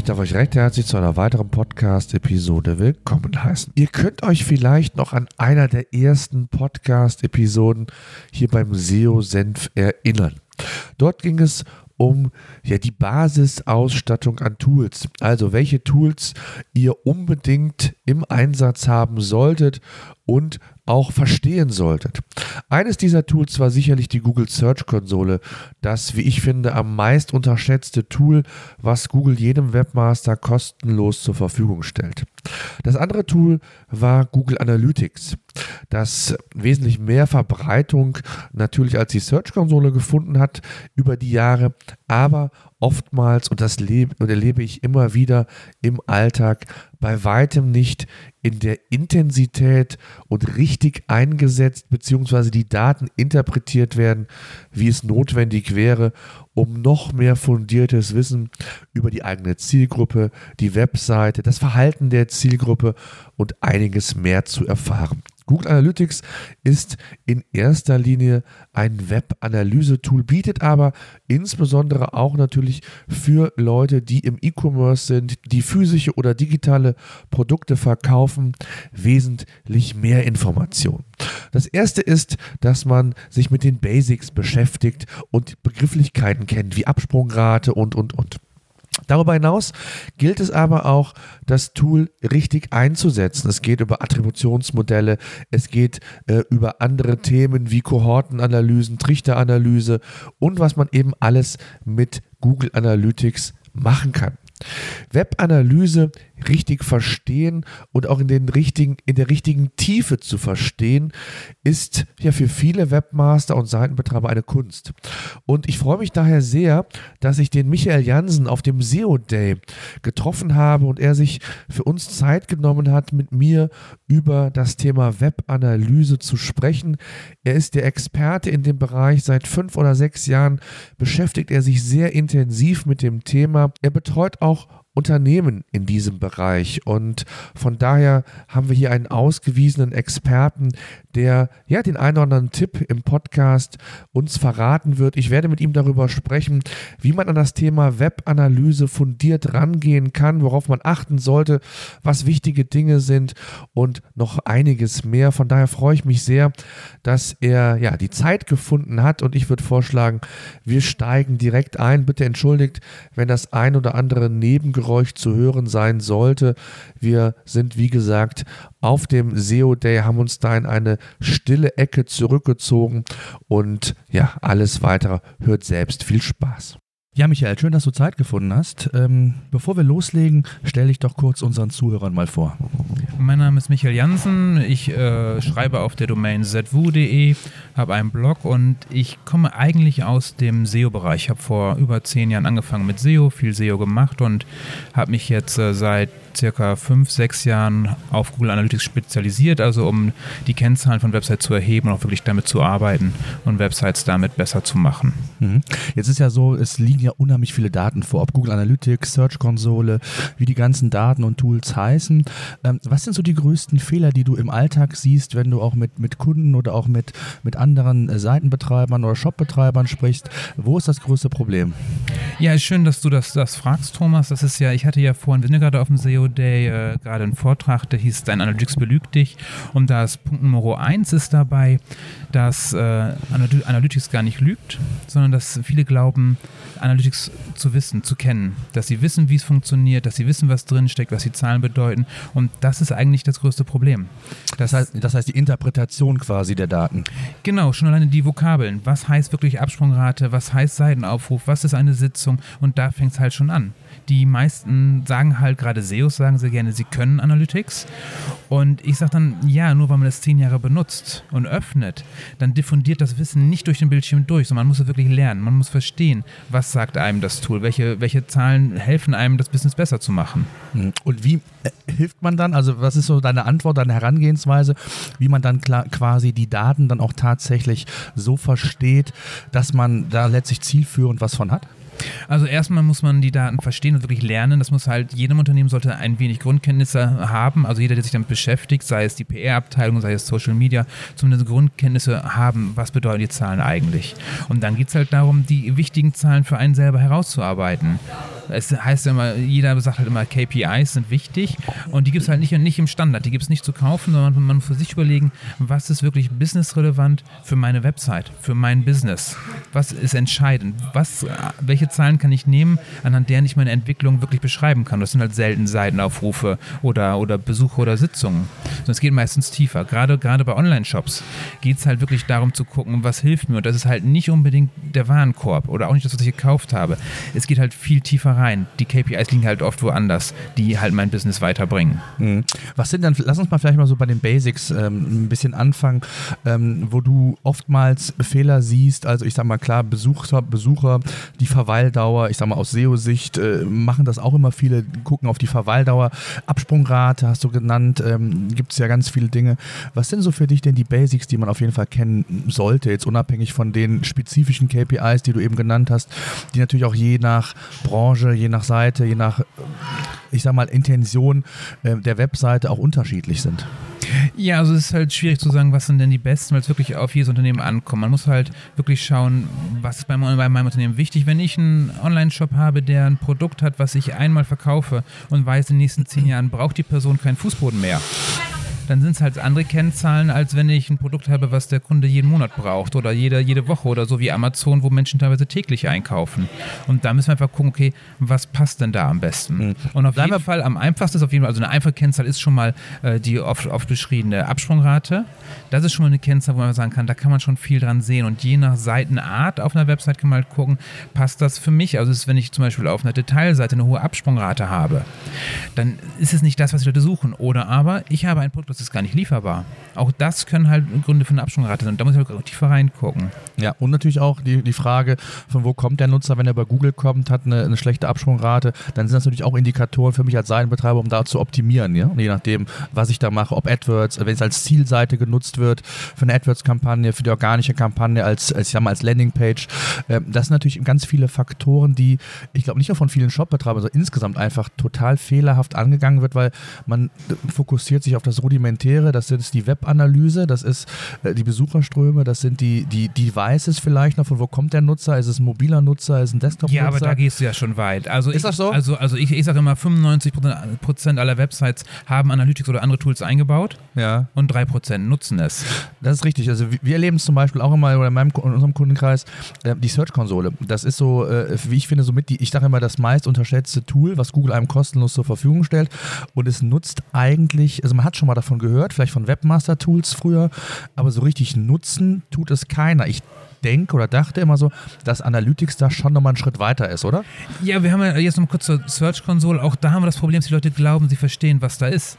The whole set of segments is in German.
Ich darf euch recht herzlich zu einer weiteren Podcast-Episode willkommen heißen. Ihr könnt euch vielleicht noch an einer der ersten Podcast-Episoden hier beim SEO-Senf erinnern. Dort ging es um ja, die Basisausstattung an Tools. Also welche Tools ihr unbedingt im Einsatz haben solltet und auch verstehen solltet. Eines dieser Tools war sicherlich die Google Search Konsole, das, wie ich finde, am meist unterschätzte Tool, was Google jedem Webmaster kostenlos zur Verfügung stellt. Das andere Tool war Google Analytics, das wesentlich mehr Verbreitung natürlich als die Search Konsole gefunden hat über die Jahre, aber oftmals, und das lebe, und erlebe ich immer wieder im Alltag, bei weitem nicht in der Intensität und richtig eingesetzt, beziehungsweise die Daten interpretiert werden, wie es notwendig wäre, um noch mehr fundiertes Wissen über die eigene Zielgruppe, die Webseite, das Verhalten der Zielgruppe und einiges mehr zu erfahren. Google Analytics ist in erster Linie ein Web-Analyse-Tool, bietet aber insbesondere auch natürlich für Leute, die im E-Commerce sind, die physische oder digitale Produkte verkaufen, wesentlich mehr Informationen. Das erste ist, dass man sich mit den Basics beschäftigt und Begrifflichkeiten kennt, wie Absprungrate und, und, und. Darüber hinaus gilt es aber auch, das Tool richtig einzusetzen. Es geht über Attributionsmodelle, es geht äh, über andere Themen wie Kohortenanalysen, Trichteranalyse und was man eben alles mit Google Analytics machen kann. Webanalyse richtig verstehen und auch in, den richtigen, in der richtigen Tiefe zu verstehen, ist ja für viele Webmaster und Seitenbetreiber eine Kunst. Und ich freue mich daher sehr, dass ich den Michael Jansen auf dem SEO Day getroffen habe und er sich für uns Zeit genommen hat, mit mir über das Thema Webanalyse zu sprechen. Er ist der Experte in dem Bereich. Seit fünf oder sechs Jahren beschäftigt er sich sehr intensiv mit dem Thema. Er betreut auch Unternehmen in diesem Bereich. Und von daher haben wir hier einen ausgewiesenen Experten, der ja den einen oder anderen Tipp im Podcast uns verraten wird. Ich werde mit ihm darüber sprechen, wie man an das Thema Webanalyse fundiert rangehen kann, worauf man achten sollte, was wichtige Dinge sind und noch einiges mehr. Von daher freue ich mich sehr, dass er ja die Zeit gefunden hat und ich würde vorschlagen, wir steigen direkt ein. Bitte entschuldigt, wenn das ein oder andere Nebengeräusch zu hören sein sollte. Wir sind wie gesagt auf dem SEO Day, haben uns da in eine stille Ecke zurückgezogen und ja, alles weitere hört selbst. Viel Spaß. Ja, Michael, schön, dass du Zeit gefunden hast. Ähm, bevor wir loslegen, stell dich doch kurz unseren Zuhörern mal vor. Mein Name ist Michael Jansen. Ich äh, schreibe auf der Domain zwu.de, habe einen Blog und ich komme eigentlich aus dem SEO-Bereich. Ich habe vor über zehn Jahren angefangen mit SEO, viel SEO gemacht und habe mich jetzt äh, seit circa fünf, sechs Jahren auf Google Analytics spezialisiert, also um die Kennzahlen von Websites zu erheben und auch wirklich damit zu arbeiten und Websites damit besser zu machen. Mhm. Jetzt ist ja so, es liegen ja unheimlich viele Daten vor, ob Google Analytics, Search Konsole, wie die ganzen Daten und Tools heißen. Ähm, was sind so die größten Fehler, die du im Alltag siehst, wenn du auch mit, mit Kunden oder auch mit, mit anderen äh, Seitenbetreibern oder Shopbetreibern sprichst? Wo ist das größte Problem? Ja, ist schön, dass du das, das fragst, Thomas. Das ist ja, ich hatte ja vorhin, wir sind ja gerade auf dem SEO Day äh, gerade einen Vortrag, der hieß Dein Analytics belügt dich. Und das Punkt Nummer eins ist dabei, dass äh, Analytics gar nicht lügt, sondern dass viele glauben, Analytics zu wissen, zu kennen. Dass sie wissen, wie es funktioniert, dass sie wissen, was drinsteckt, was die Zahlen bedeuten. Und das ist eigentlich das größte Problem. Das heißt, das heißt die Interpretation quasi der Daten. Genau, schon alleine die Vokabeln. Was heißt wirklich Absprungrate? Was heißt Seitenaufruf? Was ist eine Sitzung? Und da fängt es halt schon an. Die meisten sagen halt, gerade SEOs sagen sehr gerne, sie können Analytics. Und ich sage dann, ja, nur weil man das zehn Jahre benutzt und öffnet, dann diffundiert das Wissen nicht durch den Bildschirm durch, sondern man muss es wirklich lernen. Man muss verstehen, was sagt einem das Tool, welche, welche Zahlen helfen einem, das Business besser zu machen. Hm. Und wie äh, hilft man dann, also was ist so deine Antwort, deine Herangehensweise, wie man dann klar, quasi die Daten dann auch tatsächlich so versteht, dass man da letztlich zielführend was von hat? Also erstmal muss man die Daten verstehen und wirklich lernen. Das muss halt, jedem Unternehmen sollte ein wenig Grundkenntnisse haben. Also jeder, der sich damit beschäftigt, sei es die PR-Abteilung, sei es Social Media, zumindest Grundkenntnisse haben, was bedeuten die Zahlen eigentlich. Und dann geht es halt darum, die wichtigen Zahlen für einen selber herauszuarbeiten. Es heißt ja immer, jeder sagt halt immer, KPIs sind wichtig und die gibt es halt nicht, nicht im Standard, die gibt es nicht zu kaufen, sondern man muss für sich überlegen, was ist wirklich businessrelevant für meine Website, für mein Business. Was ist entscheidend? Was, welche Zahlen kann ich nehmen, anhand deren ich meine Entwicklung wirklich beschreiben kann? Das sind halt selten Seitenaufrufe oder, oder Besuche oder Sitzungen. Sondern es geht meistens tiefer. Gerade, gerade bei Online-Shops geht es halt wirklich darum zu gucken, was hilft mir. Und das ist halt nicht unbedingt der Warenkorb oder auch nicht das, was ich gekauft habe. Es geht halt viel tiefer rein. Die KPIs liegen halt oft woanders, die halt mein Business weiterbringen. Mhm. Was sind dann, lass uns mal vielleicht mal so bei den Basics ähm, ein bisschen anfangen, ähm, wo du oftmals Fehler siehst. Also ich sag mal klar, Besucher, Besucher, die Verweildauer, ich sag mal aus SEO-Sicht äh, machen das auch immer viele, gucken auf die Verweildauer. Absprungrate hast du genannt, ähm, gibt es ja ganz viele Dinge. Was sind so für dich denn die Basics, die man auf jeden Fall kennen sollte, jetzt unabhängig von den spezifischen KPIs, die du eben genannt hast, die natürlich auch je nach Branche je nach Seite, je nach, ich sag mal, Intention äh, der Webseite auch unterschiedlich sind. Ja, also es ist halt schwierig zu sagen, was sind denn die besten, weil es wirklich auf jedes Unternehmen ankommt. Man muss halt wirklich schauen, was ist bei meinem Unternehmen wichtig. Wenn ich einen Online-Shop habe, der ein Produkt hat, was ich einmal verkaufe und weiß, in den nächsten zehn Jahren braucht die Person keinen Fußboden mehr dann sind es halt andere Kennzahlen, als wenn ich ein Produkt habe, was der Kunde jeden Monat braucht oder jede, jede Woche oder so wie Amazon, wo Menschen teilweise täglich einkaufen. Und da müssen wir einfach gucken, okay, was passt denn da am besten? Mhm. Und auf jeden Fall am einfachsten ist auf jeden Fall, also eine einfache Kennzahl ist schon mal äh, die oft, oft beschriebene Absprungrate. Das ist schon mal eine Kennzahl, wo man sagen kann, da kann man schon viel dran sehen. Und je nach Seitenart auf einer Website kann man halt gucken, passt das für mich? Also ist, wenn ich zum Beispiel auf einer Detailseite eine hohe Absprungrate habe, dann ist es nicht das, was die Leute suchen. Oder aber ich habe ein Produkt, ist gar nicht lieferbar. Auch das können halt Gründe für eine Absprungrate sein. Da muss ich halt tiefer reingucken. Ja, und natürlich auch die, die Frage, von wo kommt der Nutzer, wenn er bei Google kommt, hat eine, eine schlechte Absprungrate, dann sind das natürlich auch Indikatoren für mich als Seitenbetreiber, um da zu optimieren, ja? je nachdem, was ich da mache, ob AdWords, wenn es als Zielseite genutzt wird, für eine AdWords-Kampagne, für die organische Kampagne, als, als, ich sag mal, als Landingpage. Ähm, das sind natürlich ganz viele Faktoren, die, ich glaube, nicht nur von vielen Shopbetreibern, sondern insgesamt einfach total fehlerhaft angegangen wird, weil man fokussiert sich auf das Rudimentäre Rudimentäre, das ist die Webanalyse, das ist äh, die Besucherströme, das sind die, die Devices vielleicht noch, von wo kommt der Nutzer, ist es ein mobiler Nutzer, ist es ein Desktop-Nutzer? Ja, aber da gehst du ja schon weit. Also ist ich, das so? Also, also ich, ich sage immer, 95% aller Websites haben Analytics oder andere Tools eingebaut ja. und 3% nutzen es. Das ist richtig. Also wir erleben es zum Beispiel auch immer in, meinem, in unserem Kundenkreis, äh, die Search-Konsole. Das ist so, äh, wie ich finde, somit die, ich sage immer, das meist unterschätzte Tool, was Google einem kostenlos zur Verfügung stellt. Und es nutzt eigentlich, also man hat schon mal davon gehört, vielleicht von Webmaster-Tools früher, aber so richtig nutzen tut es keiner. Ich denke oder dachte immer so, dass Analytics da schon nochmal einen Schritt weiter ist, oder? Ja, wir haben ja jetzt noch kurz zur Search Console. Auch da haben wir das Problem, dass die Leute glauben, sie verstehen, was da ist.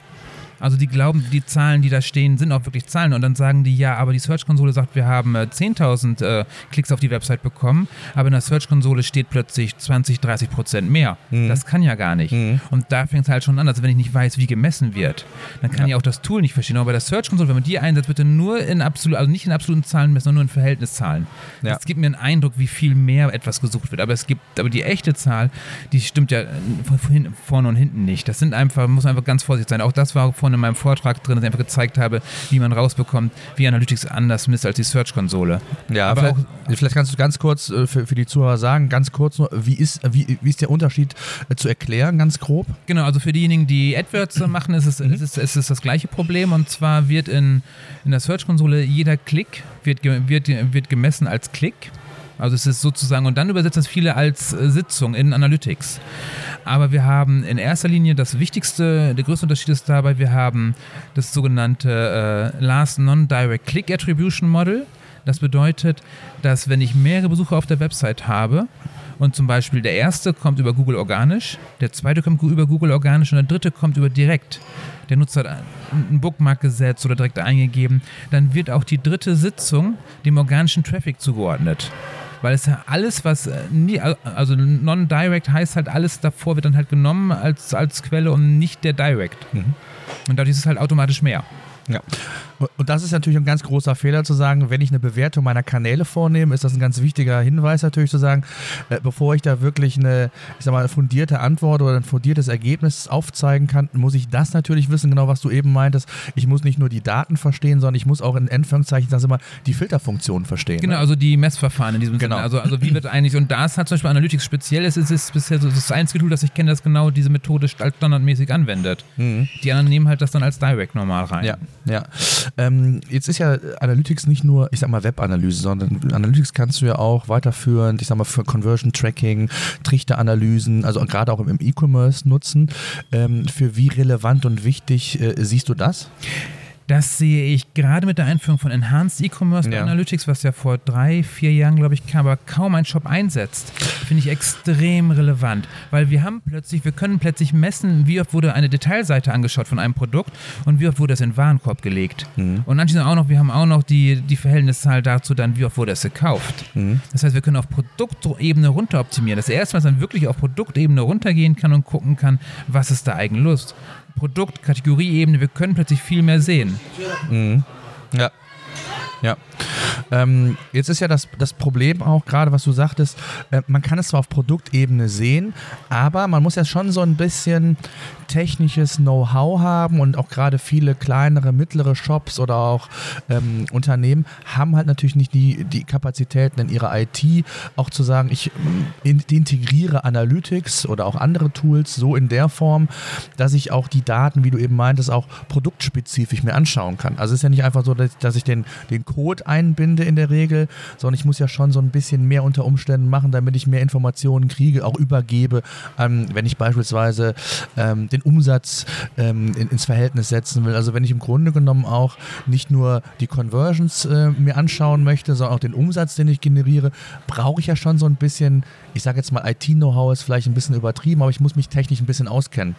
Also die glauben, die Zahlen, die da stehen, sind auch wirklich Zahlen. Und dann sagen die, ja, aber die Search-Konsole sagt, wir haben 10.000 äh, äh, Klicks auf die Website bekommen, aber in der Search-Konsole steht plötzlich 20, 30 Prozent mehr. Mhm. Das kann ja gar nicht. Mhm. Und da fängt es halt schon an. Also wenn ich nicht weiß, wie gemessen wird, dann kann ja. ich auch das Tool nicht verstehen. Aber bei der Search-Konsole, wenn man die einsetzt, bitte nur in absolut, also nicht in absoluten Zahlen messen, sondern nur in Verhältniszahlen. Ja. Das gibt mir einen Eindruck, wie viel mehr etwas gesucht wird. Aber es gibt, aber die echte Zahl, die stimmt ja vorne und hinten nicht. Das sind einfach, muss man einfach ganz vorsichtig sein. Auch das war vorne in meinem Vortrag drin, dass ich einfach gezeigt habe, wie man rausbekommt, wie Analytics anders misst als die Search-Konsole. Ja, aber vielleicht, auch, vielleicht, kannst du ganz kurz äh, für, für, die Zuhörer sagen, ganz kurz nur, wie ist, wie, wie ist der Unterschied äh, zu erklären, ganz grob? Genau, also für diejenigen, die AdWords machen, ist es, mhm. ist, ist es das gleiche Problem und zwar wird in, in der Search-Konsole jeder Klick wird, wird, wird gemessen als Klick. Also es ist sozusagen, und dann übersetzen es viele als äh, Sitzung in Analytics. Aber wir haben in erster Linie das Wichtigste, der größte Unterschied ist dabei, wir haben das sogenannte äh, Last Non-Direct Click Attribution Model. Das bedeutet, dass wenn ich mehrere Besucher auf der Website habe Und zum Beispiel der erste kommt über Google organisch, der zweite kommt über Google organisch und der dritte kommt über direkt. Der Nutzer hat einen Bookmark gesetzt oder direkt eingegeben. Dann wird auch die dritte Sitzung dem organischen Traffic zugeordnet. Weil es ja alles, was äh, nie, also non-direct heißt halt, alles davor wird dann halt genommen als, als Quelle und nicht der Direct. Und dadurch ist es halt automatisch mehr. Ja. Und das ist natürlich ein ganz großer Fehler zu sagen, wenn ich eine Bewertung meiner Kanäle vornehme, ist das ein ganz wichtiger Hinweis natürlich zu sagen, äh, bevor ich da wirklich eine, ich sag mal, fundierte Antwort oder ein fundiertes Ergebnis aufzeigen kann, muss ich das natürlich wissen, genau was du eben meintest. Ich muss nicht nur die Daten verstehen, sondern ich muss auch in Anführungszeichen, sag ich mal, die Filterfunktion verstehen. Genau, ne? also die Messverfahren in diesem Genau. Sinne. Also, also wie wird eigentlich, und das hat zum Beispiel Analytics speziell, ist, es ist bisher so das einzige Tool, das ich kenne, das genau diese Methode standardmäßig anwendet. Die anderen nehmen halt das dann als Direct normal rein. Mhm. Ja, ja. Ähm, jetzt ist ja Analytics nicht nur, ich sag mal, Web-Analyse, sondern Analytics kannst du ja auch weiterführend, ich sag mal, für Conversion Tracking, Trichteranalysen, also gerade auch im E-Commerce nutzen. Ähm, für wie relevant und wichtig äh, siehst du das? Das sehe ich gerade mit der Einführung von Enhanced E-Commerce Ja. Analytics, was ja vor drei, vier Jahren, glaube ich, kam, aber kaum ein Shop einsetzt, finde ich extrem relevant. Weil wir haben plötzlich, wir können plötzlich messen, wie oft wurde eine Detailseite angeschaut von einem Produkt und wie oft wurde es in den Warenkorb gelegt. Und anschließend auch noch, wir haben auch noch die, die Verhältniszahl dazu dann, wie oft wurde es gekauft. Das heißt, wir können auf Produktebene runter optimieren. Das erste Mal, dass man wirklich auf Produktebene runtergehen kann und gucken kann, was ist da eigentlich Lust. Produkt, Kategorieebene, wir können plötzlich viel mehr sehen. Ja. Ja. Ähm, jetzt ist ja das, das Problem auch gerade, was du sagtest, äh, man kann es zwar auf Produktebene sehen, aber man muss ja schon so ein bisschen technisches Know-how haben und auch gerade viele kleinere, mittlere Shops oder auch ähm, Unternehmen haben halt natürlich nicht die, die Kapazitäten in ihrer IT, auch zu sagen, ich in, integriere Analytics oder auch andere Tools so in der Form, dass ich auch die Daten, wie du eben meintest, auch produktspezifisch mir anschauen kann. Also es ist ja nicht einfach so, dass, dass ich den, den Code einbinde in der Regel, sondern ich muss ja schon so ein bisschen mehr unter Umständen machen, damit ich mehr Informationen kriege, auch übergebe, ähm, wenn ich beispielsweise ähm, den Umsatz ähm, in, ins Verhältnis setzen will. Also wenn ich im Grunde genommen auch nicht nur die Conversions äh, mir anschauen möchte, sondern auch den Umsatz, den ich generiere, brauche ich ja schon so ein bisschen, ich sage jetzt mal IT-Know-how ist vielleicht ein bisschen übertrieben, aber ich muss mich technisch ein bisschen auskennen.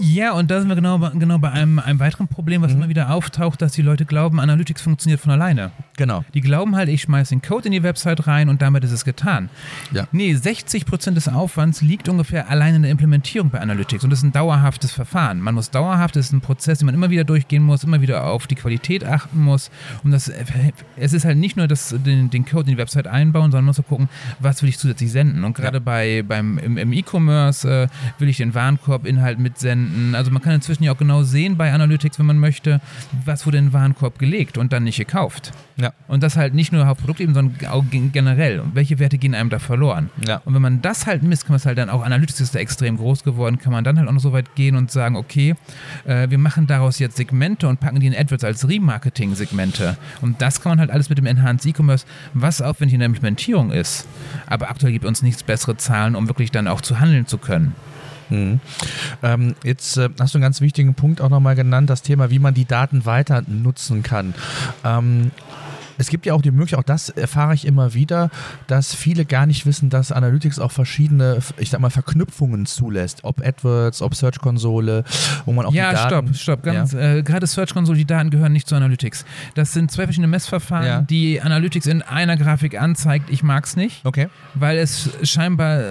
Ja, und da sind wir genau, bei- genau bei einem, einem weiteren Problem, was immer wieder auftaucht, dass die Leute glauben, Analytics funktioniert von alleine. Genau. Die glauben halt, ich schmeiße den Code in die Website rein und damit ist es getan. Ja. Nee, 60% des Aufwands liegt ungefähr allein in der Implementierung bei Analytics und das ist ein dauerhaftes Verfahren. Man muss dauerhaft, das ist ein Prozess, den man immer wieder durchgehen muss, immer wieder auf die Qualität achten muss. Und das, es ist halt nicht nur das, den, den Code in die Website einbauen, sondern man muss auch gucken, was will ich zusätzlich senden. Und gerade bei, beim, im, im E-Commerce äh, will ich den Warenkorb-Inhalt mitsenden. Also man kann inzwischen ja auch genau sehen bei Analytics, wenn man möchte, was wurde in den Warenkorb gelegt und dann nicht gekauft. Ja. Und das halt nicht nur auf Produktebene, sondern auch gen- generell. Und welche Werte gehen einem da verloren? Ja. Und wenn man das halt misst, kann man es halt dann auch, Analytics ist da extrem groß geworden, kann man dann halt auch noch so weit gehen und sagen, okay, äh, wir machen daraus jetzt Segmente und packen die in AdWords als Remarketing-Segmente. Und das kann man halt alles mit dem Enhanced E-Commerce, was aufwendig in der Implementierung ist. Aber aktuell gibt uns nichts bessere Zahlen, um wirklich dann auch zu handeln zu können. Ähm, jetzt äh, hast du einen ganz wichtigen Punkt auch nochmal genannt, das Thema, wie man die Daten weiter nutzen kann. Ähm, es gibt ja auch die Möglichkeit, auch das erfahre ich immer wieder, dass viele gar nicht wissen, dass Analytics auch verschiedene, ich sag mal, Verknüpfungen zulässt. Ob AdWords, ob Search Konsole, wo man auch ja, die Daten... stopp, stopp. Ganz, äh, gerade Search Console, die Daten gehören nicht zu Analytics. Das sind zwei verschiedene Messverfahren, Ja. die Analytics in einer Grafik anzeigt. Ich mag es nicht, Okay, weil es scheinbar äh,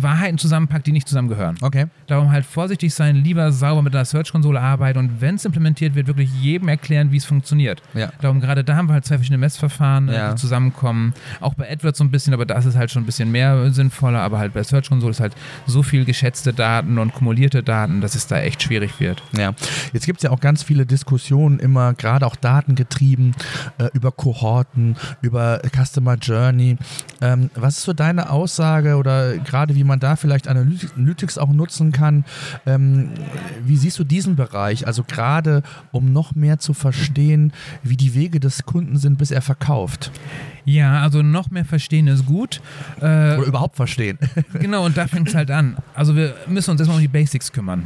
Wahrheiten zusammenpackt, die nicht zusammengehören. okay. Darum halt vorsichtig sein, lieber sauber mit einer Search Konsole arbeiten und wenn es implementiert wird, wirklich jedem erklären, wie es funktioniert. Ja. Darum gerade da haben wir halt zwei verschiedene Messverfahren, äh, Ja. die zusammenkommen. Auch bei AdWords so ein bisschen, aber das ist halt schon ein bisschen mehr sinnvoller. Aber halt bei Search Console ist halt so viel geschätzte Daten und kumulierte Daten, dass es da echt schwierig wird. Ja, jetzt gibt es ja auch ganz viele Diskussionen, immer gerade auch datengetrieben, äh, über Kohorten, über Customer Journey. Ähm, was ist so deine Aussage oder gerade wie man da vielleicht Analytics Analytics auch nutzen kann? Ähm, wie siehst du diesen Bereich? Also gerade um noch mehr zu verstehen, wie die Wege des Kunden sind, bis er verkauft Ja, also noch mehr verstehen ist gut. Äh, oder überhaupt verstehen. genau, und da fängt es halt an. Also wir müssen uns erstmal um die Basics kümmern.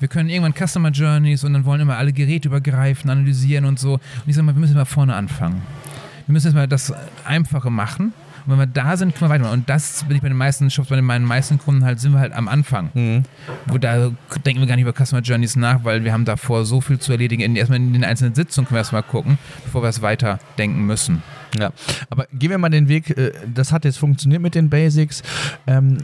Wir können irgendwann Customer Journeys und dann wollen immer alle Geräte übergreifen, analysieren und so. Und ich sage mal, wir müssen mal vorne anfangen. Wir müssen erstmal das Einfache machen Und wenn wir da sind, können wir weitermachen. Und das bin ich bei den meisten Shops, bei meinen meisten Kunden halt, sind wir halt am Anfang. Mhm. Wo da denken wir gar nicht über Customer Journeys nach, weil wir haben davor so viel zu erledigen. Erstmal in den einzelnen Sitzungen können wir erstmal gucken, bevor wir es weiterdenken müssen. Ja, aber gehen wir mal den Weg, äh, das hat jetzt funktioniert mit den Basics. Ähm,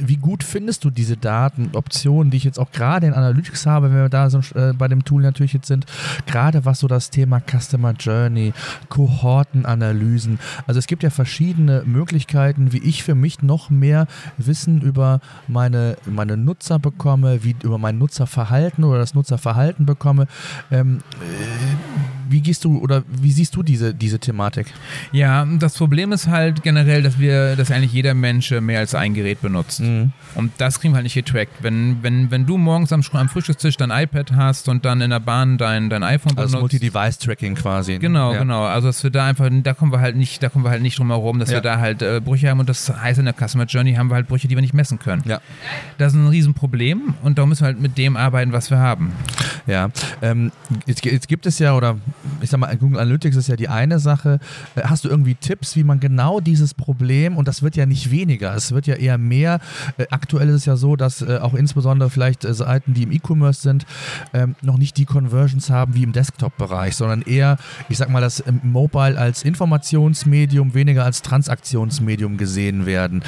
wie gut findest du diese Daten, Optionen, die ich jetzt auch gerade in Analytics habe, wenn wir da so äh, bei dem Tool natürlich jetzt sind, gerade was so das Thema Customer Journey, Kohortenanalysen, also es gibt ja verschiedene Möglichkeiten, wie ich für mich noch mehr Wissen über meine, meine Nutzer bekomme, wie über mein Nutzerverhalten oder das Nutzerverhalten bekomme. Ähm, äh, wie gehst du oder wie siehst du diese, diese Thematik? Ja, das Problem ist halt generell, dass wir, dass eigentlich jeder Mensch mehr als ein Gerät benutzt. Mhm. Und das kriegen wir halt nicht getrackt. Wenn, wenn, wenn du morgens am, am Frühstückstisch dein iPad hast und dann in der Bahn dein, dein iPhone Also benutzt. Multi-Device-Tracking quasi. Genau, ja. genau. Also dass wir da einfach, da kommen wir halt nicht, da kommen wir halt nicht drum herum, dass Ja. wir da halt äh, Brüche haben und das heißt in der Customer Journey haben wir halt Brüche, die wir nicht messen können. Ja. Das ist ein Riesenproblem und da müssen wir halt mit dem arbeiten, was wir haben. Ja, ähm, jetzt, jetzt gibt es ja, oder ich sag mal, Google Analytics ist ja die eine Sache. Äh, Hast du irgendwie Tipps, wie man genau dieses Problem, und das wird ja nicht weniger, es wird ja eher mehr. Äh, aktuell ist es ja so, dass äh, auch insbesondere vielleicht Seiten, die im E-Commerce sind, ähm, noch nicht die Conversions haben wie im Desktop-Bereich, sondern eher, ich sag mal, das ähm, Mobile als Informationsmedium, weniger als Transaktionsmedium gesehen werden.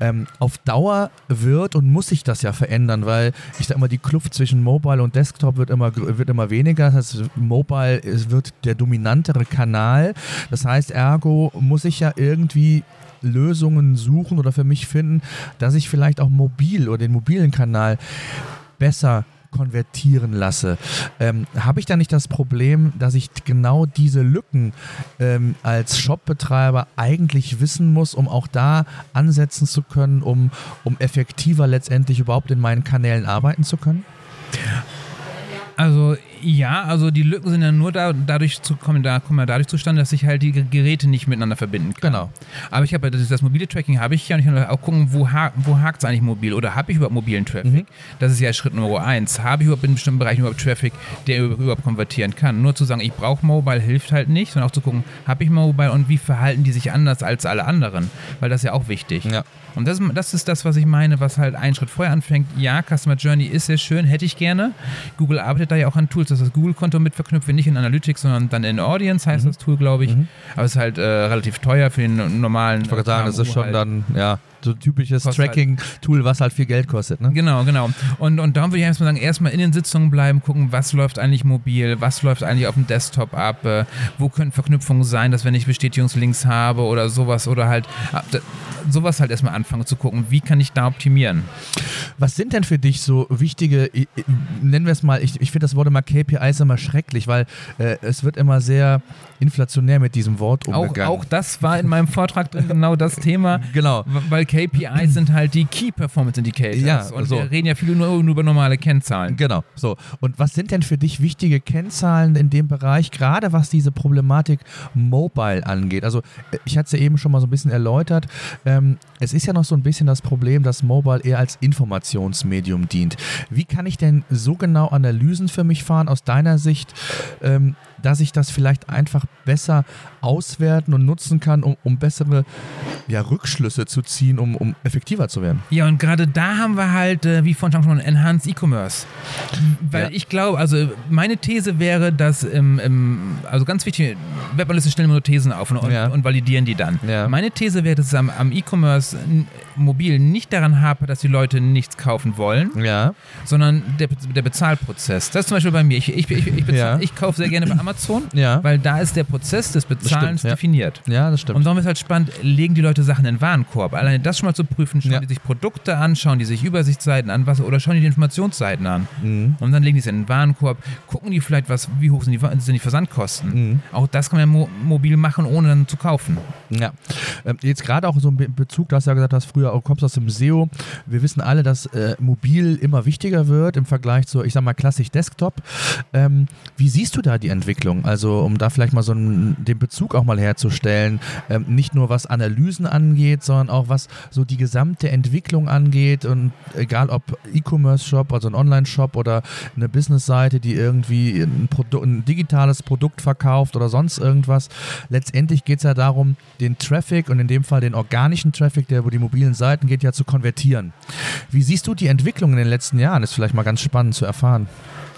Ähm, auf Dauer wird und muss sich das ja verändern, weil ich sag mal, die Kluft zwischen Mobile und Desktop wird immer, wird immer weniger. Das heißt, Mobile ist, wird der dominantere Kanal. Das heißt, ergo muss ich ja irgendwie Lösungen suchen oder für mich finden, dass ich vielleicht auch mobil oder den mobilen Kanal besser konvertieren lasse. Ähm, Habe ich da nicht das Problem, dass ich genau diese Lücken ähm, als Shopbetreiber eigentlich wissen muss, um auch da ansetzen zu können, um, um effektiver letztendlich überhaupt in meinen Kanälen arbeiten zu können? Also ja, also die Lücken sind ja nur da, dadurch zu kommen, da kommen ja dadurch zustande, dass ich halt die Geräte nicht miteinander verbinden kann. Genau. Aber ich habe das, das mobile Tracking habe ich ja und ich kann auch gucken, wo, ha wo hakt es eigentlich mobil oder habe ich überhaupt mobilen Traffic? Mhm. Das ist ja Schritt Nummer eins. Habe ich überhaupt in bestimmten Bereichen überhaupt Traffic, der über- überhaupt konvertieren kann? Nur zu sagen, ich brauche Mobile hilft halt nicht, sondern auch zu gucken, habe ich Mobile und wie verhalten die sich anders als alle anderen? Weil das ist ja auch wichtig. Ja. Und das, das ist das, was ich meine, was halt einen Schritt vorher anfängt. Ja, Customer Journey ist sehr schön, hätte ich gerne. Google arbeitet da ja auch an Tools, dass das Google-Konto mit verknüpft wird, nicht in Analytics, sondern dann in Audience heißt das Tool, glaube ich. Aber es ist halt äh, relativ teuer für den normalen. Ich wollte sagen, das ist schon halt. dann, ja, so ein typisches halt- Tracking-Tool, was halt viel Geld kostet. Ne? Genau, genau. Und, und darum würde ich erstmal sagen, erstmal in den Sitzungen bleiben, gucken, was läuft eigentlich mobil, was läuft eigentlich auf dem Desktop ab, äh, wo können Verknüpfungen sein, dass wenn ich Bestätigungslinks habe oder sowas oder halt da- sowas halt erstmal anfangen zu gucken, wie kann ich da optimieren. Was sind denn für dich so wichtige, nennen wir es mal, ich, ich finde das Wort immer KPIs immer schrecklich, weil äh, es wird immer sehr inflationär mit diesem Wort Auch, umgegangen. auch das war in meinem Vortrag drin, genau das Thema. Genau. Weil KPIs sind halt die Key Performance Indicators. Ja, und so. wir reden ja viel nur, nur über normale Kennzahlen. Genau, so. Und was sind denn für dich wichtige Kennzahlen in dem Bereich, gerade was diese Problematik Mobile angeht? Also, äh, ich hatte es ja eben schon mal so ein bisschen erläutert. Ähm, es ist ja noch so ein bisschen das Problem, dass Mobile eher als Informationsmedium dient. Wie kann ich denn so genau Analysen für mich fahren aus deiner Sicht, ähm, dass ich das vielleicht einfach besser auswerten und nutzen kann, um, um bessere ja, Rückschlüsse zu ziehen, um, um effektiver zu werden? Ja, und gerade da haben wir halt, äh, wie von schon Enhanced E-Commerce. Weil Ja. ich glaube, also meine These wäre, dass im, im also ganz wichtig, Webanalysten stellen immer nur Thesen auf und, Ja. und validieren die dann. Ja. Meine These wäre, dass es am, am E-Commerce mobil nicht daran hapert, dass die Leute nichts kaufen wollen, sondern der, der Bezahlprozess. Das ist zum Beispiel bei mir. Ich, ich, ich, ich, ich kaufe sehr gerne bei Amazon, Ja. weil da ist der Prozess des Bezahlens ja. definiert. Ja, das stimmt. Und darum ist halt spannend, legen die Leute Sachen in den Warenkorb. Alleine das schon mal zu prüfen, schauen Ja. die sich Produkte an, schauen die sich Übersichtsseiten an, was, oder schauen die die Informationsseiten an. Mhm. Und dann legen die es in den Warenkorb, gucken die vielleicht, was, wie hoch sind die, sind die Versandkosten. Mhm. Auch das kann man ja mo mobil machen, ohne dann zu kaufen. Ja, ähm, jetzt gerade auch so in Be- Bezug, du hast ja gesagt, dass früher du kommst aus dem SEO. Wir wissen alle, dass äh, mobil immer wichtiger wird im Vergleich zu, ich sag mal, klassisch Desktop. Ähm, wie siehst du da die Entwicklung? Also, um da vielleicht mal so einen, den Bezug auch mal herzustellen. Ähm, nicht nur was Analysen angeht, sondern auch was so die gesamte Entwicklung angeht. Und egal ob E-Commerce-Shop, also ein Online-Shop oder eine Business-Seite, die irgendwie ein, ein digitales Produkt verkauft oder sonst irgendwas. Letztendlich geht es ja darum, den Traffic und in dem Fall den organischen Traffic, der über die mobilen Seiten geht, ja zu konvertieren. Wie siehst du die Entwicklung in den letzten Jahren? Ist vielleicht mal ganz spannend zu erfahren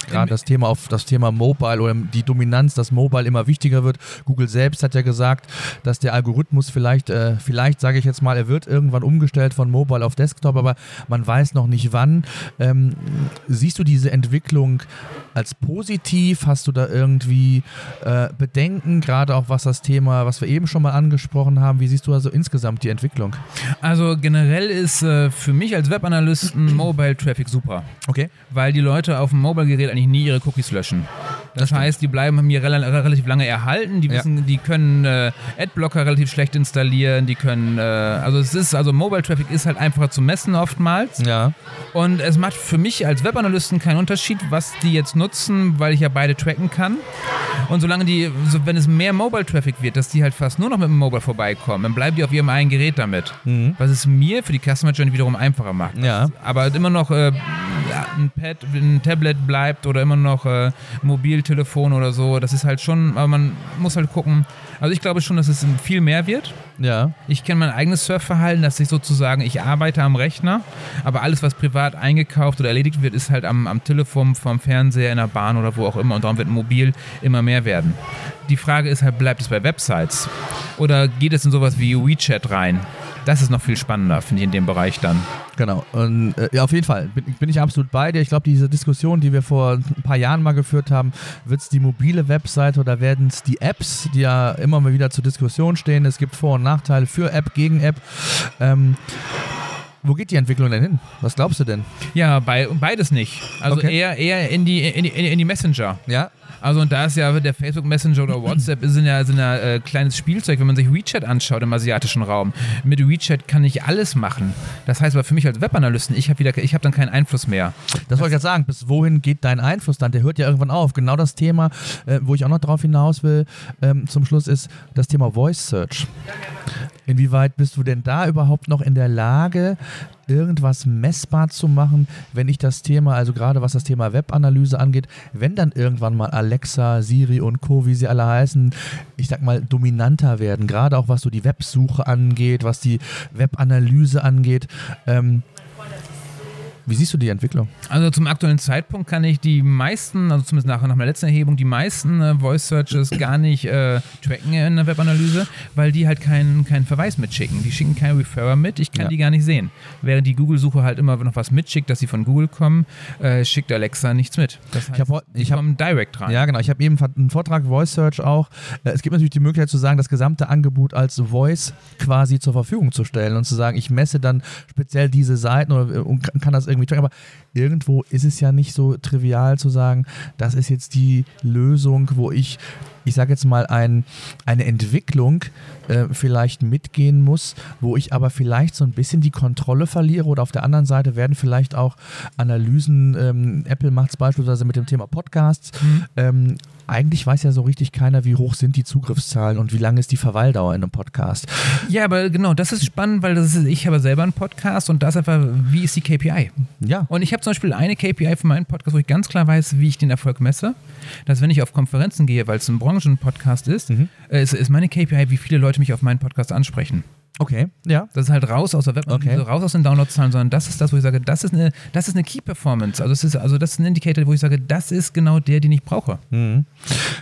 gerade das Thema auf das Thema Mobile oder die Dominanz, dass Mobile immer wichtiger wird. Google selbst hat ja gesagt, dass der Algorithmus vielleicht, äh, vielleicht sage ich jetzt mal, er wird irgendwann umgestellt von Mobile auf Desktop, aber man weiß noch nicht wann. Ähm, siehst du diese Entwicklung als positiv? Hast du da irgendwie äh, Bedenken, gerade auch was das Thema, was wir eben schon mal angesprochen haben, wie siehst du also insgesamt die Entwicklung? Also generell ist äh, für mich als Webanalysten Mobile Traffic super. Okay. Weil die Leute auf dem Mobile-Gerät eigentlich nie ihre Cookies löschen. Das, das heißt, die bleiben mir rel relativ lange erhalten. Die wissen, ja. die können äh, Adblocker relativ schlecht installieren. Die können, äh, also es ist, also Mobile Traffic ist halt einfacher zu messen oftmals. Ja. Und es macht für mich als Webanalysten keinen Unterschied, was die jetzt nutzen, weil ich ja beide tracken kann. Und solange die, so, wenn es mehr Mobile Traffic wird, dass die halt fast nur noch mit dem Mobile vorbeikommen, dann bleiben die auf ihrem eigenen Gerät damit. Mhm. Was es mir für die Customer Journey wiederum einfacher macht. Ja. Aber immer noch äh, ein Pad, ein Tablet bleibt oder immer noch äh, Mobiltelefon oder so. Das ist halt schon, aber man muss halt gucken. Also ich glaube schon, dass es viel mehr wird. Ja. Ich kenne mein eigenes Surfverhalten, dass ich sozusagen, ich arbeite am Rechner, aber alles, was privat eingekauft oder erledigt wird, ist halt am, am Telefon, vom Fernseher, in der Bahn oder wo auch immer. Und darum wird mobil immer mehr werden. Die Frage ist halt, bleibt es bei Websites? Oder geht es in sowas wie WeChat rein? Das ist noch viel spannender, finde ich, in dem Bereich dann. Genau. Und äh, ja, auf jeden Fall bin, bin, ich absolut bei dir. Ich glaube, diese Diskussion, die wir vor ein paar Jahren mal geführt haben, wird es die mobile Webseite oder werden es die Apps, die ja immer mal wieder zur Diskussion stehen. Es gibt Vor- und Nachteile für App, gegen App. Ähm, wo geht die Entwicklung denn hin? Was glaubst du denn? Ja, bei, beides nicht. Also okay. eher, eher in, die, in, die, in die Messenger. Ja. Also und da ist ja der Facebook Messenger oder WhatsApp sind ja, sind ja äh, kleines Spielzeug, wenn man sich WeChat anschaut im asiatischen Raum. Mit WeChat kann ich alles machen. Das heißt aber für mich als Webanalysten, ich habe wieder, ich habe dann keinen Einfluss mehr. Das wollte ich gerade sagen. Bis wohin geht dein Einfluss dann? Der hört ja irgendwann auf. Genau das Thema, äh, wo ich auch noch drauf hinaus will, ähm, zum Schluss ist das Thema Voice Search. Inwieweit bist du denn da überhaupt noch in der Lage, irgendwas messbar zu machen, wenn ich das Thema, also gerade was das Thema Webanalyse angeht, wenn dann irgendwann mal Alexa, Siri und Co., wie sie alle heißen, ich sag mal, dominanter werden, gerade auch was so die Websuche angeht, was die Webanalyse angeht. Ähm, wie siehst du die Entwicklung? Also zum aktuellen Zeitpunkt kann ich die meisten, also zumindest nach, nach meiner letzten Erhebung, die meisten äh, Voice Searches gar nicht äh, tracken in der Webanalyse, weil die halt keinen keinen Verweis mitschicken. Die schicken keinen Referrer mit, ich kann ja. die gar nicht sehen. Während die Google-Suche halt immer noch was mitschickt, dass sie von Google kommen, äh, schickt Alexa nichts mit. Das heißt, ich hab, ich kommen direkt rein. Ja, genau. Ich habe eben einen Vortrag Voice Search auch. Äh, es gibt natürlich die Möglichkeit zu sagen, das gesamte Angebot als Voice quasi zur Verfügung zu stellen und zu sagen, ich messe dann speziell diese Seiten oder, und kann das irgendwie irgendwie tracken, aber irgendwo ist es ja nicht so trivial zu sagen, das ist jetzt die Lösung, wo ich ich sage jetzt mal, ein, eine Entwicklung äh, vielleicht mitgehen muss, wo ich aber vielleicht so ein bisschen die Kontrolle verliere oder auf der anderen Seite werden vielleicht auch Analysen, ähm, Apple macht es beispielsweise mit dem Thema Podcasts, mhm. ähm, eigentlich weiß ja so richtig keiner, wie hoch sind die Zugriffszahlen und wie lange ist die Verweildauer in einem Podcast. Ja, aber genau, das ist spannend, weil das ist, ich habe selber einen Podcast und da ist einfach, wie ist die KPI? Ja. Und ich habe zum Beispiel eine KPI für meinen Podcast, wo ich ganz klar weiß, wie ich den Erfolg messe. Dass wenn ich auf Konferenzen gehe, weil es ein Branchen-Podcast ist, mhm. äh, ist, ist meine KPI, wie viele Leute mich auf meinen Podcast ansprechen. Okay, ja. Das ist halt raus aus der Web, okay. raus aus den Downloadzahlen, sondern das ist das, wo ich sage, das ist eine, das ist eine Key Performance. Also das ist, also das ist ein Indicator, wo ich sage, das ist genau der, den ich brauche. Mhm.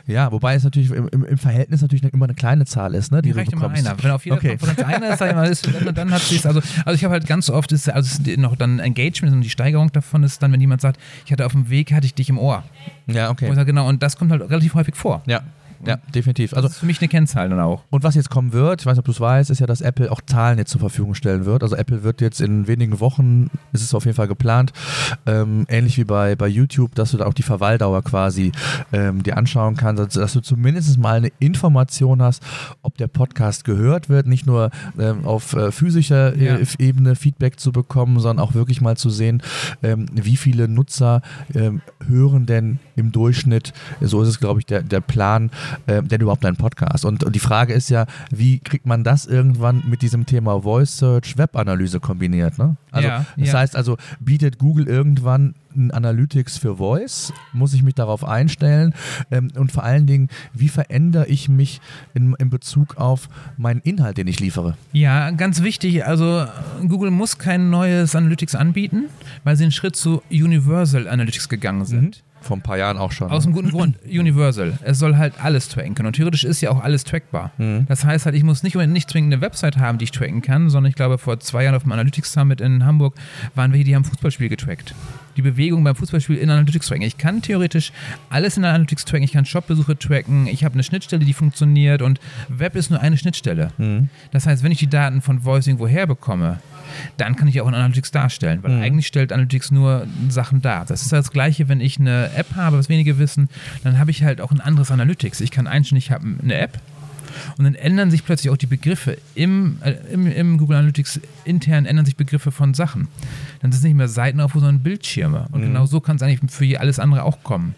Ja, wobei es natürlich im, im, Verhältnis natürlich immer eine kleine Zahl ist, ne, die, die reicht immer einer. Wenn auf jeder okay. Konferenz einer ist, mal, ist, dann, dann hat sie also, also ich habe halt ganz oft ist, also ist noch dann Engagement und die Steigerung davon ist dann, wenn jemand sagt, ich hatte auf dem Weg, hatte ich dich im Ohr. Ja, okay. Sage, genau, und das kommt halt relativ häufig vor. Ja. Ja, definitiv. Also das ist für mich eine Kennzahl dann auch. Und was jetzt kommen wird, ich weiß nicht, ob du es weißt, ist ja, dass Apple auch Zahlen jetzt zur Verfügung stellen wird. Also Apple wird jetzt in wenigen Wochen, ist es auf jeden Fall geplant, ähm, ähnlich wie bei, bei YouTube, dass du da auch die Verweildauer quasi ähm, dir anschauen kannst, also, dass du zumindest mal eine Information hast, ob der Podcast gehört wird, nicht nur ähm, auf äh, physischer äh, ja. Ebene Feedback zu bekommen, sondern auch wirklich mal zu sehen, ähm, wie viele Nutzer ähm, hören denn im Durchschnitt, so ist es glaube ich der, der Plan, äh, denn überhaupt einen Podcast? Und, und die Frage ist ja, wie kriegt man das irgendwann mit diesem Thema Voice Search, Web-Analyse kombiniert? Ne? Also, Ja, das ja. heißt also, bietet Google irgendwann ein Analytics für Voice? Muss ich mich darauf einstellen? Ähm, und vor allen Dingen, wie verändere ich mich in, in Bezug auf meinen Inhalt, den ich liefere? Ja, ganz wichtig. Also Google muss kein neues Analytics anbieten, weil sie einen Schritt zu Universal Analytics gegangen sind. Vor ein paar Jahren auch schon. Aus ne? einem guten Grund. Universal. Es soll halt alles tracken können. Und theoretisch ist ja auch alles trackbar. Das heißt halt, ich muss nicht unbedingt nicht zwingend eine Website haben, die ich tracken kann, sondern ich glaube, vor zwei Jahren auf dem Analytics Summit in Hamburg waren welche, die haben Fußballspiel getrackt. Die Bewegung beim Fußballspiel in Analytics tracken. Ich kann theoretisch alles in Analytics tracken. Ich kann Shopbesuche tracken. Ich habe eine Schnittstelle, die funktioniert. Und Web ist nur eine Schnittstelle. Das heißt, wenn ich die Daten von Voice irgendwo herbekomme, dann kann ich auch in Analytics darstellen, weil eigentlich stellt Analytics nur Sachen dar. Das ist das Gleiche, wenn ich eine App habe, was wenige wissen, dann habe ich halt auch ein anderes Analytics. Ich kann einstellen, ich habe eine App und dann ändern sich plötzlich auch die Begriffe. Im, äh, im, Im Google Analytics intern ändern sich Begriffe von Sachen. Dann sind es nicht mehr Seitenaufrufe, sondern Bildschirme. Und genau so kann es eigentlich für alles andere auch kommen.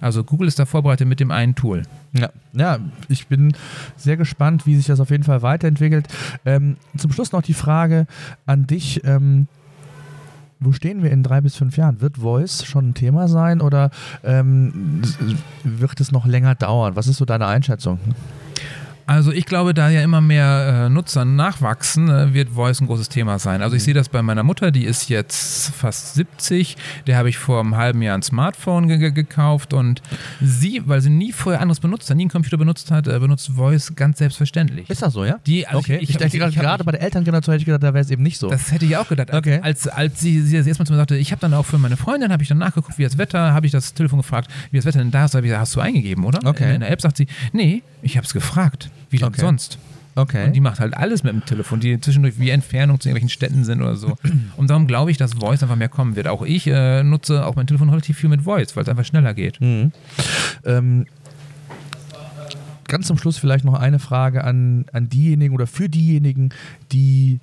Also Google ist da vorbereitet mit dem einen Tool. Ja, ja, ich bin sehr gespannt, wie sich das auf jeden Fall weiterentwickelt. Ähm, zum Schluss noch die Frage an dich. Ähm, wo stehen wir in drei bis fünf Jahren? Wird Voice schon ein Thema sein oder ähm, wird es noch länger dauern? Was ist so deine Einschätzung? Also ich glaube, da ja immer mehr äh, Nutzer nachwachsen, äh, wird Voice ein großes Thema sein. Also ich sehe das bei meiner Mutter, die ist jetzt fast 70, der habe ich vor einem halben Jahr ein Smartphone ge ge gekauft und sie, weil sie nie vorher anderes benutzt hat, nie einen Computer benutzt hat, äh, benutzt Voice ganz selbstverständlich. Ist das so, ja? Die, also okay, ich, hab- dachte gerade, ich gerade bei der Elterngeneration hätte ich gedacht, da wäre es eben nicht so. Das hätte ich auch gedacht. Als, Okay. als, als sie, sie das erste Mal zu mir sagte, ich habe dann auch für meine Freundin, habe ich dann nachgeguckt, wie das Wetter, habe ich das Telefon gefragt, wie das Wetter denn da ist, habe ich gesagt, hast du eingegeben, oder? Okay. In, in der App sagt sie, nee, ich habe es gefragt. Wie denn Okay. sonst? okay. Und die macht halt alles mit dem Telefon, die zwischendurch wie Entfernung zu irgendwelchen Städten sind oder so. Und darum glaube ich, dass Voice einfach mehr kommen wird. Auch ich äh, nutze auch mein Telefon relativ viel mit Voice, weil es einfach schneller geht. Mhm. Ähm, ganz zum Schluss vielleicht noch eine Frage an, an diejenigen oder für diejenigen, die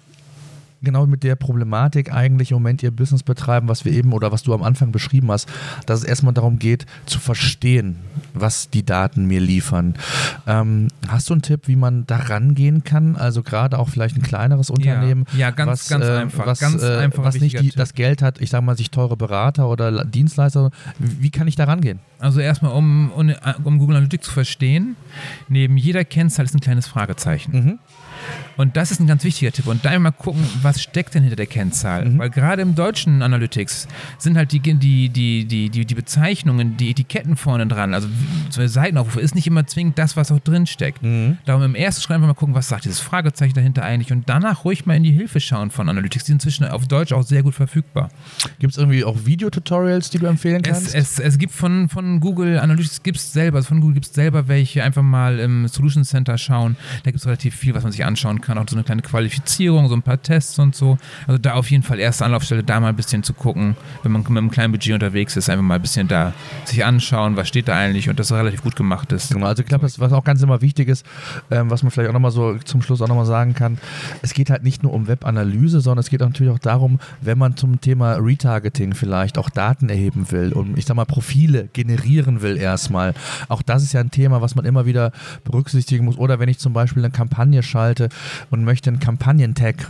genau mit der Problematik eigentlich im Moment ihr Business betreiben, was wir eben oder was du am Anfang beschrieben hast, dass es erstmal darum geht, zu verstehen, was die Daten mir liefern. Ähm, hast du einen Tipp, wie man da rangehen kann? Also gerade auch vielleicht ein kleineres Unternehmen, ja, ganz- was, ganz äh, einfach, was, ganz äh, einfach, was nicht die, das Geld hat, ich sage mal, sich teure Berater oder Dienstleister. Wie kann ich da rangehen? Also erstmal, um, um, um Google Analytics zu verstehen, neben jeder Kennzahl ist ein kleines Fragezeichen. Mhm. Und das ist ein ganz wichtiger Tipp. Und da mal gucken, was steckt denn hinter der Kennzahl? Mhm. Weil gerade im deutschen Analytics sind halt die, die, die, die, die, die Bezeichnungen, die Etiketten vorne dran, also so Seitenaufrufe, ist nicht immer zwingend das, was auch drin steckt. Mhm. Darum im ersten Schritt einfach mal gucken, was sagt dieses Fragezeichen dahinter eigentlich und danach ruhig mal in die Hilfe schauen von Analytics. Die sind inzwischen auf Deutsch auch sehr gut verfügbar. Gibt es irgendwie auch Videotutorials, die du empfehlen kannst? Es, es, es gibt von, von Google Analytics gibt's selber, also von Google gibt es selber welche, einfach mal im Solution Center schauen. Da gibt es relativ viel, was man sich anschauen kann. Auch so eine kleine Qualifizierung, so ein paar Tests und so. Also da auf jeden Fall erste Anlaufstelle, da mal ein bisschen zu gucken, wenn man mit einem kleinen Budget unterwegs ist, einfach mal ein bisschen da sich anschauen, was steht da eigentlich und das relativ gut gemacht ist. Genau, also ich glaube, was auch ganz immer wichtig ist, ähm, was man vielleicht auch nochmal so zum Schluss auch nochmal sagen kann, es geht halt nicht nur um Webanalyse, sondern es geht natürlich auch darum, wenn man zum Thema Retargeting vielleicht auch Daten erheben will und ich sag mal Profile generieren will erstmal. Auch das ist ja ein Thema, was man immer wieder berücksichtigen muss. Oder wenn ich zum Beispiel eine Kampagne schalte und möchte einen Kampagnentag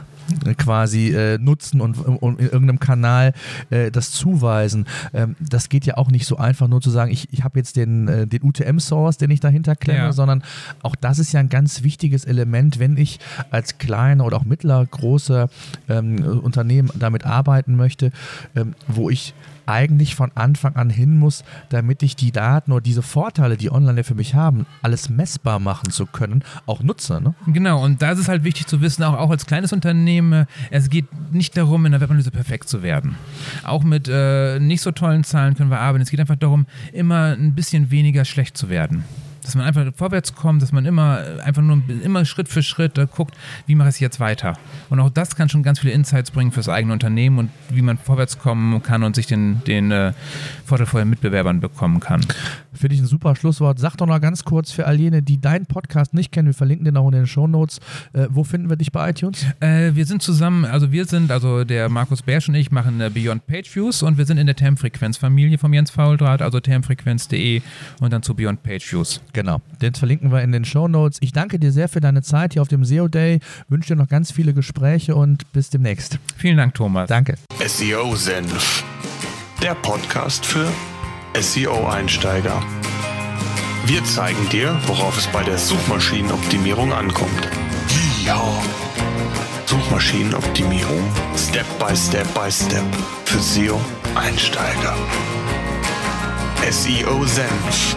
quasi äh, nutzen und, und in irgendeinem Kanal äh, das zuweisen. Ähm, das geht ja auch nicht so einfach, nur zu sagen, ich, ich habe jetzt den, äh, den UTM-Source, den ich dahinter klemme, Ja. sondern auch das ist ja ein ganz wichtiges Element, wenn ich als kleiner oder auch mittler großer ähm, Unternehmen damit arbeiten möchte, ähm, wo ich eigentlich von Anfang an hin muss, damit ich die Daten oder diese Vorteile, die online ja für mich haben, alles messbar machen zu können, auch nutze. Ne? Genau, und da ist es halt wichtig zu wissen, auch, auch als kleines Unternehmen, äh, es geht nicht darum, in der Webanalyse perfekt zu werden. Auch mit äh, nicht so tollen Zahlen können wir arbeiten. Es geht einfach darum, immer ein bisschen weniger schlecht zu werden. Dass man einfach vorwärts kommt, dass man immer äh, einfach nur immer Schritt für Schritt äh, guckt, wie mache ich es jetzt weiter. Und auch das kann schon ganz viele Insights bringen fürs eigene Unternehmen und wie man vorwärts kommen kann und sich den, den äh, Vorteil vor den Mitbewerbern bekommen kann. Finde ich ein super Schlusswort. Sag doch noch ganz kurz für all jene, die deinen Podcast nicht kennen, wir verlinken den auch in den Shownotes. Äh, wo finden wir dich bei iTunes? Äh, wir sind zusammen, also wir sind, also der Markus Bersch und ich machen äh, Beyond Page Views und wir sind in der Termfrequenz-Familie vom Jens Fauldraht, also termfrequenz.de und dann zu Beyond Page Views. Genau, den verlinken wir in den Show Notes. Ich danke dir sehr für deine Zeit hier auf dem SEO Day, wünsche dir noch ganz viele Gespräche und bis demnächst. Vielen Dank, Thomas. Danke. SEO Senf, der Podcast für SEO-Einsteiger. Wir zeigen dir, worauf es bei der Suchmaschinenoptimierung ankommt. Ja. Suchmaschinenoptimierung Step by Step by Step für SEO-Einsteiger. SEO Senf